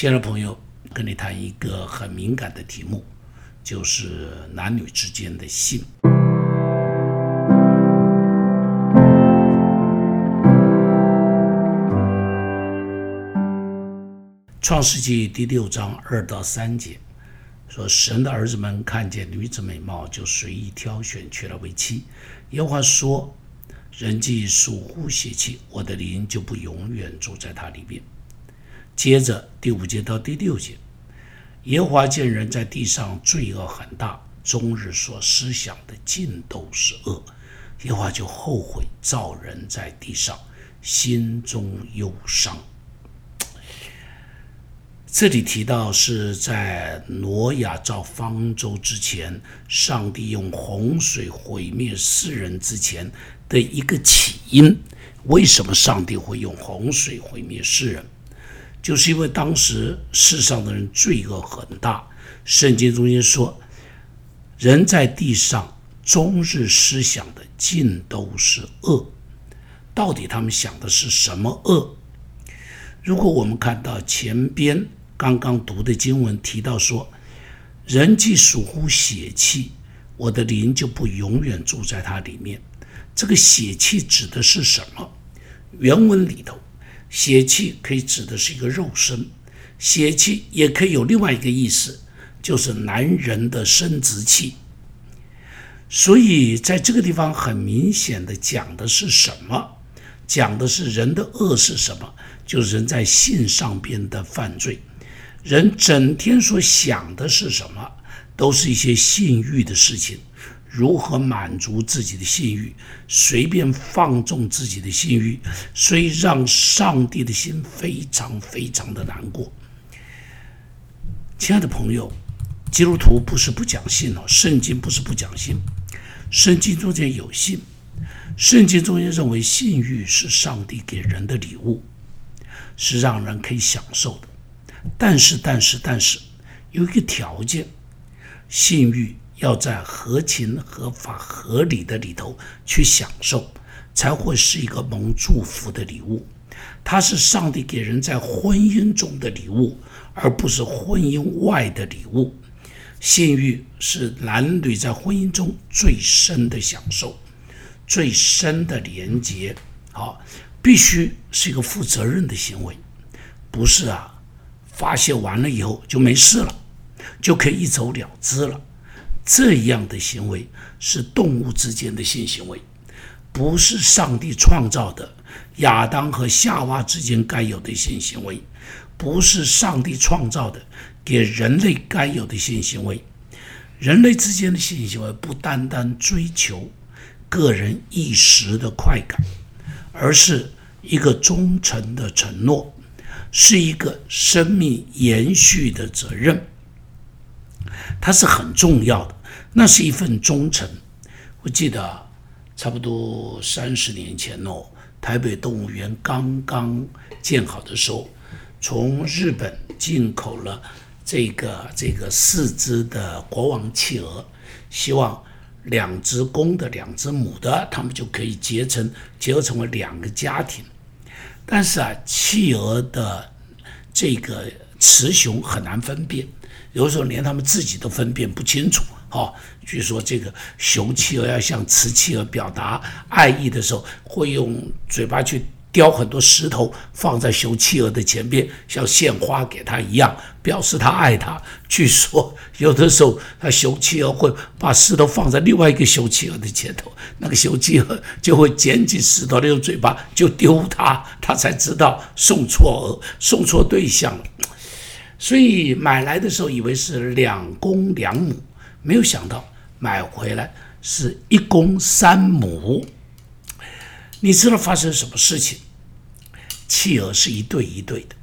亲爱的朋友，跟你谈一个很敏感的题目，就是男女之间的性。创世纪第六章二到三节说：“神的儿子们看见女子美貌，就随意挑选，娶了为妻。”耶和华说：“人既属乎邪气，我的灵就不永远住在他里面。”接着第五节到第六节，耶和华见人在地上罪恶很大，终日所思想的尽都是恶，耶和华就后悔造人在地上，心中忧伤。这里提到是在挪亚造方舟之前，上帝用洪水毁灭世人之前的一个起因。为什么上帝会用洪水毁灭世人？就是因为当时世上的人罪恶很大。圣经中间说，人在地上终日思想的尽都是恶。到底他们想的是什么恶？如果我们看到前边。刚刚读的经文提到说：“人既属乎血气，我的灵就不永远住在它里面。”这个血气指的是什么？原文里头，血气可以指的是一个肉身，血气也可以有另外一个意思，就是男人的生殖器。所以在这个地方很明显的讲的是什么？讲的是人的恶是什么？就是人在性上边的犯罪。人整天所想的是什么？都是一些性欲的事情，如何满足自己的性欲，随便放纵自己的性欲，所以让上帝的心非常非常的难过。亲爱的朋友，基督徒不是不讲性哦，圣经不是不讲性，圣经中间有性，圣经中间认为性欲是上帝给人的礼物，是让人可以享受的。但是，但是，但是，有一个条件：性欲要在合情、合法、合理的里头去享受，才会是一个蒙祝福的礼物。它是上帝给人在婚姻中的礼物，而不是婚姻外的礼物。性欲是男女在婚姻中最深的享受，最深的连结。好，必须是一个负责任的行为，不是啊。发泄完了以后就没事了，就可以一走了之了。这样的行为是动物之间的性行为，不是上帝创造的亚当和夏娃之间该有的性行为，不是上帝创造的给人类该有的性行为。人类之间的性行为不单单追求个人一时的快感，而是一个忠诚的承诺。是一个生命延续的责任，它是很重要的。那是一份忠诚。我记得差不多三十年前哦，台北动物园刚刚建好的时候，从日本进口了这个这个四只的国王企鹅，希望两只公的、两只母的，它们就可以结成结合成为两个家庭。但是啊，企鹅的这个雌雄很难分辨，有时候连他们自己都分辨不清楚。哈，据说这个雄企鹅要向雌企鹅表达爱意的时候，会用嘴巴去。叼很多石头放在雄企鹅的前边，像献花给他一样，表示他爱他。据说有的时候，他雄企鹅会把石头放在另外一个雄企鹅的前头，那个雄企鹅就会捡起石头，用嘴巴就丢它，他才知道送错鹅，送错对象了。所以买来的时候以为是两公两母，没有想到买回来是一公三母。你知道发生什么事情？企鹅是一对一对的，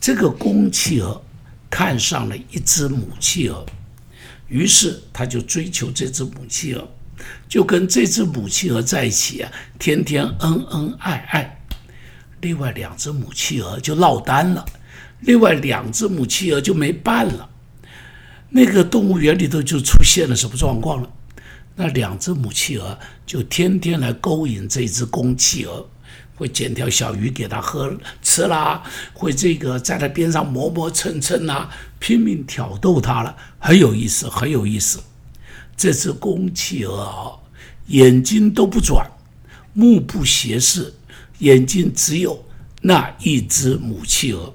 这个公企鹅看上了一只母企鹅，于是他就追求这只母企鹅，就跟这只母企鹅在一起啊，天天恩恩爱爱。另外两只母企鹅就落单了，另外两只母企鹅就没伴了。那个动物园里头就出现了什么状况了？那两只母企鹅就天天来勾引这只公企鹅，会捡条小鱼给它喝，吃啦，会这个在它边上磨磨蹭蹭呐，拼命挑逗它了，很有意思，很有意思。这只公企鹅啊，眼睛都不转，目不斜视，眼睛只有那一只母企鹅。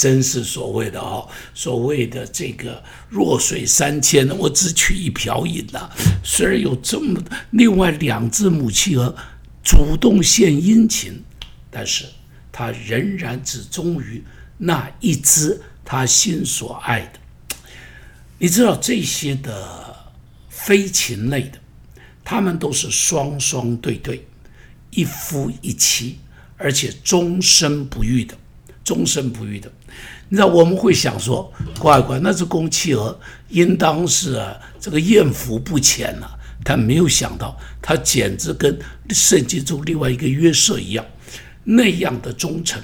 真是所谓的哦，所谓的这个弱水三千，我只取一瓢饮呐。虽然有这么另外两只母企鹅主动献殷勤，但是他仍然只忠于那一只他心所爱的。你知道这些的飞禽类的，他们都是双双对对，一夫一妻，而且终身不育的。终身不育的，你知道我们会想说，乖乖，那只公企鹅应当是啊，这个艳福不浅了。他没有想到，他简直跟圣经中另外一个约瑟一样，那样的忠诚，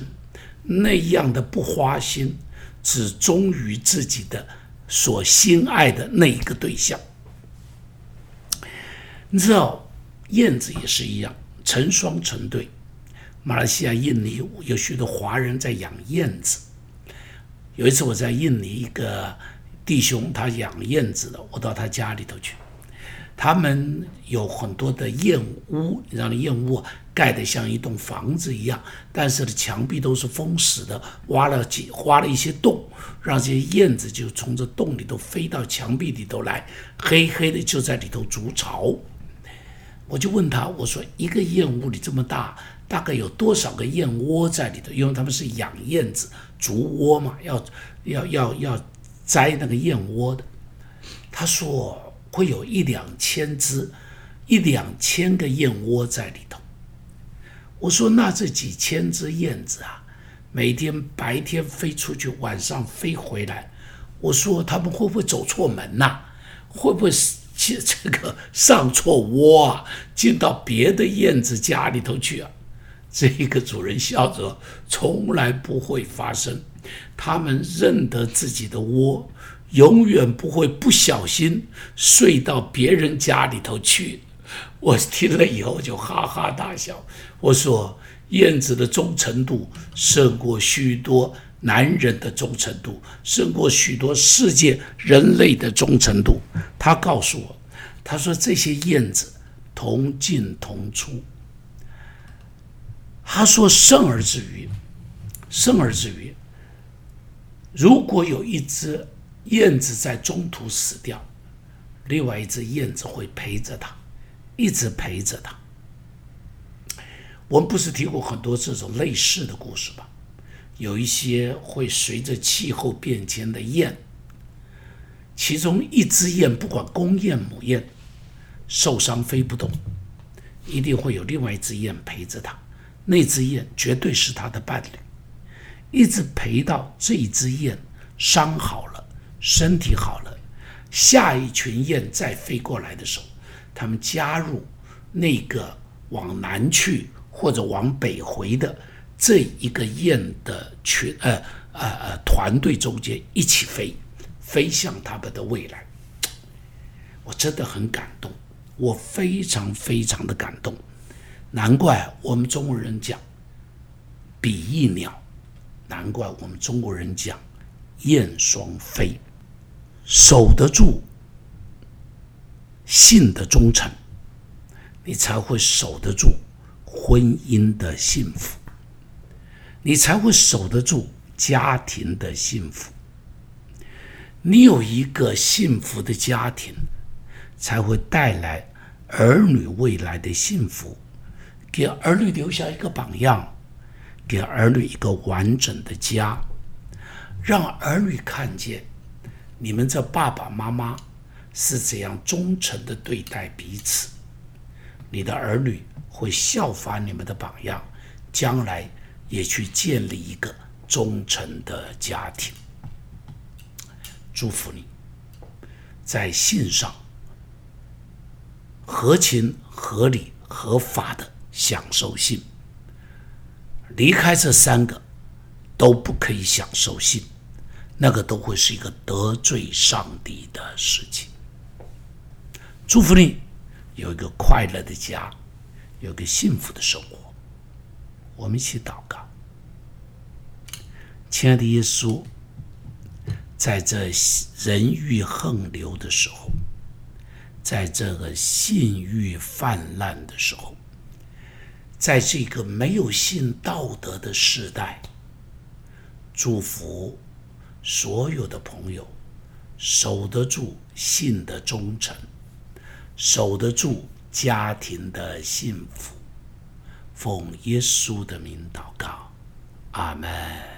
那样的不花心，只忠于自己的所心爱的那一个对象。你知道，燕子也是一样，成双成对。马来西亚、印尼有许多华人在养燕子。有一次我在印尼，一个弟兄他养燕子的，我到他家里头去。他们有很多的燕屋，你知道，燕屋盖得像一栋房子一样，但是呢，墙壁都是封死的，挖了几挖了一些洞，让这些燕子就从这洞里头飞到墙壁里头来，黑黑的就在里头筑巢。我就问他，我说一个燕屋里这么大。大概有多少个燕窝在里头？因为他们是养燕子，筑窝嘛，要要要要摘那个燕窝的。他说会有一两千只，一两千个燕窝在里头。我说那这几千只燕子啊，每天白天飞出去，晚上飞回来。我说他们会不会走错门呐？会不会这这个上错窝啊？进到别的燕子家里头去啊？这个主人笑着，从来不会发生。他们认得自己的窝，永远不会不小心睡到别人家里头去。我听了以后就哈哈大笑。我说：“燕子的忠诚度胜过许多男人的忠诚度，胜过许多世界人类的忠诚度。”他告诉我：“他说这些燕子同进同出。”他说：“生而之于，生而之于，如果有一只燕子在中途死掉，另外一只燕子会陪着它，一直陪着它。我们不是听过很多这种类似的故事吗？有一些会随着气候变迁的燕，其中一只燕，不管公燕母燕，受伤飞不动，一定会有另外一只燕陪着它。”那只雁绝对是他的伴侣，一直陪到这一只雁伤好了，身体好了，下一群雁再飞过来的时候，他们加入那个往南去或者往北回的这一个雁的群，呃呃呃团队中间一起飞，飞向他们的未来。我真的很感动，我非常非常的感动。难怪我们中国人讲比翼鸟，难怪我们中国人讲燕双飞，守得住，信的忠诚，你才会守得住婚姻的幸福，你才会守得住家庭的幸福。你有一个幸福的家庭，才会带来儿女未来的幸福。给儿女留下一个榜样，给儿女一个完整的家，让儿女看见你们这爸爸妈妈是怎样忠诚的对待彼此。你的儿女会效法你们的榜样，将来也去建立一个忠诚的家庭。祝福你，在信上合情、合理、合法的。享受性，离开这三个都不可以享受性，那个都会是一个得罪上帝的事情。祝福你有一个快乐的家，有个幸福的生活。我们一起祷告，亲爱的耶稣，在这人欲横流的时候，在这个性欲泛滥的时候，在这个没有性道德的时代，祝福所有的朋友守得住性的忠诚，守得住家庭的幸福。奉耶稣的名祷告，阿门。